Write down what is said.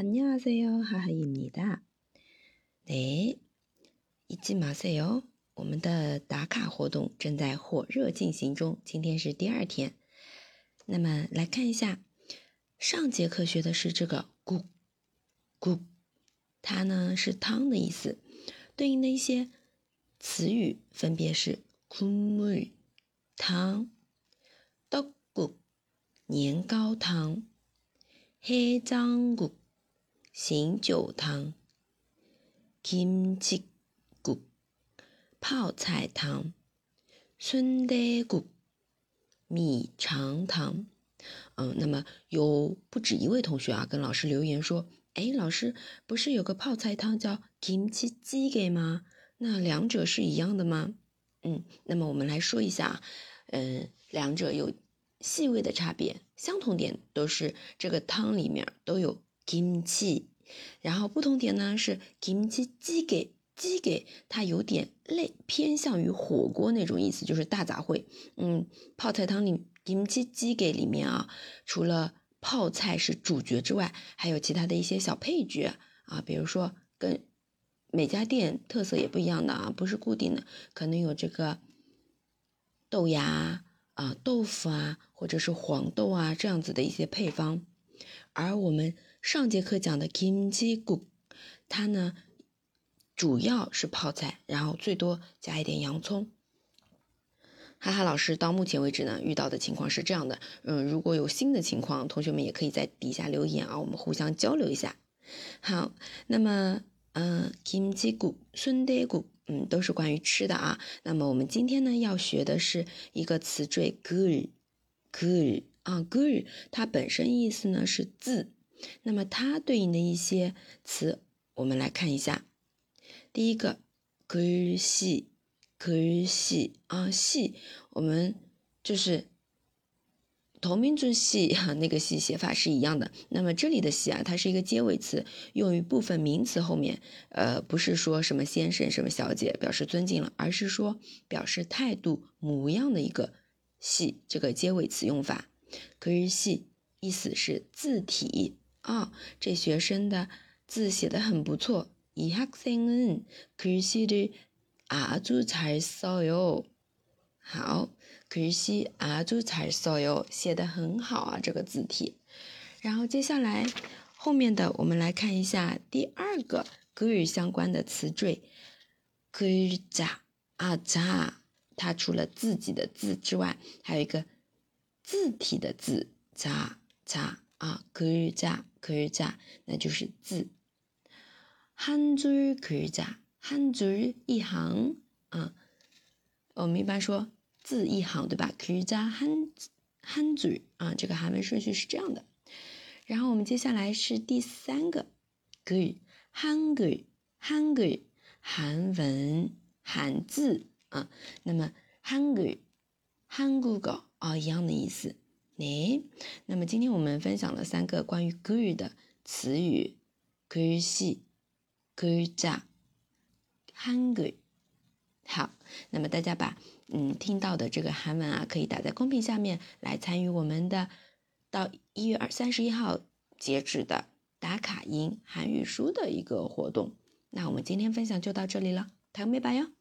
안녕하세요，哈哈입니다 네， 잊지마세 요， 我们的打卡活动正在火热进行中，今天是第二天。那么来看一下，上节课学的是这个“국”，“국”，它呢是汤的意思，对应的一些词语分别是“국물”汤，“떡국”年糕汤，“해장국”。 醒酒汤，kimchi 국泡菜汤，순대국米肠汤。嗯，那么有不止一位同学啊，跟老师留言说，哎，老师不是有个泡菜汤叫 kimchi jjigae 吗？那两者是一样的吗？嗯，那么我们来说一下，嗯，两者有细微的差别，相同点都是这个汤里面都有。 kimchi，然后不同点呢是 kimchi 鸡给鸡给它有点类偏向于火锅那种意思，就是大杂烩。嗯，泡菜汤里 kimchi 鸡给里面啊，除了泡菜是主角之外，还有其他的一些小配角啊，比如说跟每家店特色也不一样的啊，不是固定的，可能有这个豆芽啊、豆腐啊，或者是黄豆啊这样子的一些配方，而我们。上节课讲的 kimchi g u 它呢主要是泡菜，然后最多加一点洋葱。哈哈，老师到目前为止呢遇到的情况是这样的，嗯，如果有新的情况，同学们也可以在底下留言啊，我们互相交流一下。好，那么嗯，kimchi g u s u n d a g u 嗯，都是关于吃的啊。那么我们今天呢要学的是一个词缀 g u l g u l 啊 g u l 它本身意思呢是字。那么它对应的一些词，我们来看一下。第一个，可惜，可惜啊，系，我们就是同名字系哈，那个系写法是一样的。那么这里的系啊，它是一个结尾词，用于部分名词后面，呃，不是说什么先生、什么小姐表示尊敬了，而是说表示态度、模样的一个系这个结尾词用法。可惜，意思是字体啊，这学生的字写的很不错。이학생은글씨를아주잘써 요。 好，글씨아주잘써 요， 写的很好啊，这个字体。然后接下来后面的，我们来看一下第二个글相关的词缀。글 자， 啊자， 它除了自己的字之外，还有一个字体的字자 자。 啊，글 자， 글 자， 那就是字。한줄글 자， 한줄一行啊。我们一般说字一行，对吧？글자한한 줄， 啊，这个韩文顺序是这样的。然后我们接下来是第三个글韩 글， 韩 글， 韩文汉字啊。那么韩 글， 한국어啊，一样的意思。 诶那么今天我们分享了三个关于 good 的词语 good she good job hungry 好那么大家把嗯听到的这个韩文啊可以打在公屏下面来参与我们的到一月二三十一号截止的打卡音韩语书的一个活动。那我们今天分享就到这里了 tell me bye